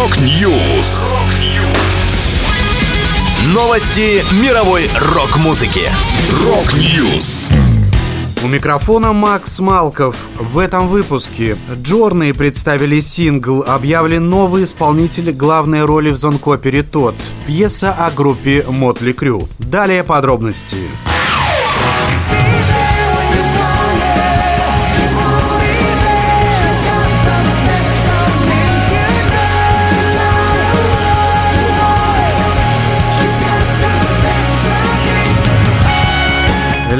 Rock News. Новости мировой рок-музыки. Rock News. У микрофона Макс Малков. В этом выпуске Journey представили сингл, объявлен новый исполнитель главной роли в зонг-опере «Тодд». Пьеса о группе Mötley Crüe. Далее подробности.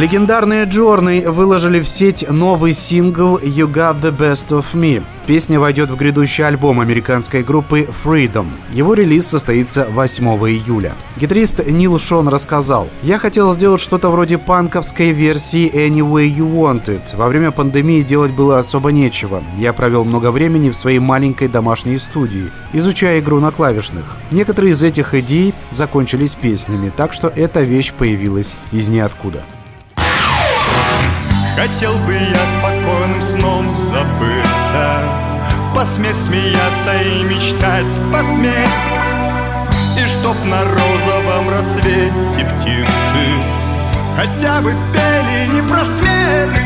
Легендарные Джорны выложили в сеть новый сингл «You Got The Best Of Me». Песня войдет в грядущий альбом американской группы Freedom. Его релиз состоится 8 июля. Гитарист Нил Шон рассказал, «Я хотел сделать что-то вроде панковской версии Any Way You Want It. Во время пандемии делать было особо нечего. Я провел много времени в своей маленькой домашней студии, изучая игру на клавишных. Некоторые из этих идей закончились песнями, так что эта вещь появилась из ниоткуда». Хотел бы я спокойным сном забыться. Посметь смеяться и мечтать, посметь И чтоб на розовом рассвете птицы Хотя бы пели не просмерть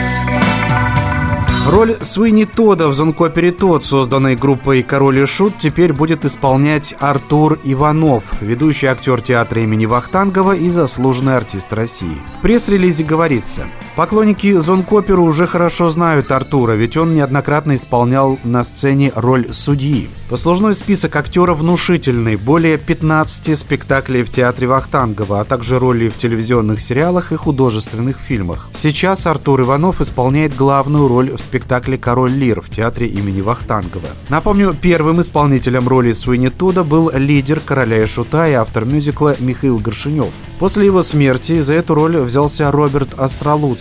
Роль Суини Тода в зонкопере «Тод», созданной группой «Король и Шут», теперь будет исполнять Артур Иванов, ведущий актер театра имени Вахтангова и заслуженный артист России. В пресс-релизе говорится, поклонники зонкопера уже хорошо знают Артура, ведь он неоднократно исполнял на сцене роль судьи. Послужной список актера внушительный, более 15 спектаклей в театре Вахтангова, а также роли в телевизионных сериалах и художественных фильмах. Сейчас Артур Иванов исполняет главную роль в спектакле «Король Лир» в театре имени Вахтангова. Напомню, первым исполнителем роли Суини Туда был лидер «Короля и Шута» и автор мюзикла Михаил Горшинев. После его смерти за эту роль взялся Роберт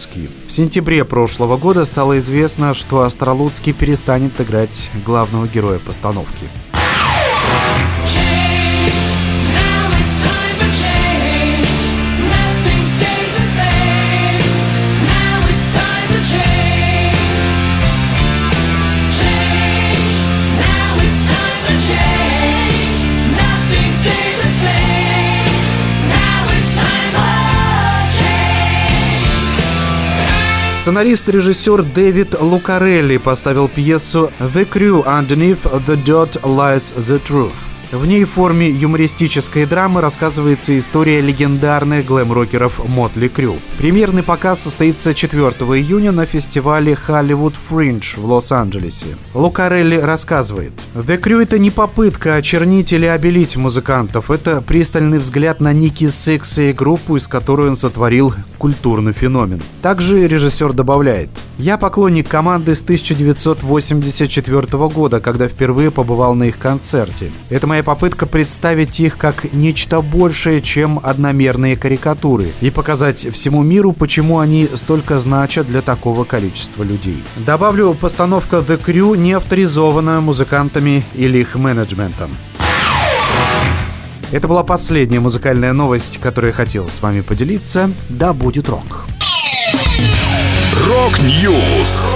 Остролуцкий. В сентябре прошлого года стало известно, что Остролуцкий перестанет играть главного героя постановки. Сценарист-режиссер Дэвид Лукарелли поставил пьесу «The Crew Underneath the Dirt Lies the Truth». В ней в форме юмористической драмы рассказывается история легендарных глэм-рокеров Мотли Крю. Премьерный показ состоится 4 июня на фестивале Hollywood Fringe в Лос-Анджелесе. Лукарелли рассказывает. The Crew — это не попытка очернить или обелить музыкантов, это пристальный взгляд на Ники Секса и группу, из которой он сотворил культурный феномен. Также режиссер добавляет. Я поклонник команды с 1984 года, когда впервые побывал на их концерте. Это моя попытка представить их как нечто большее, чем одномерные карикатуры, и показать всему миру, почему они столько значат для такого количества людей. Добавлю, постановка The Crew не авторизована музыкантами или их менеджментом. Это была последняя музыкальная новость, которую я хотел с вами поделиться. Да будет рок! Рок-Ньюс.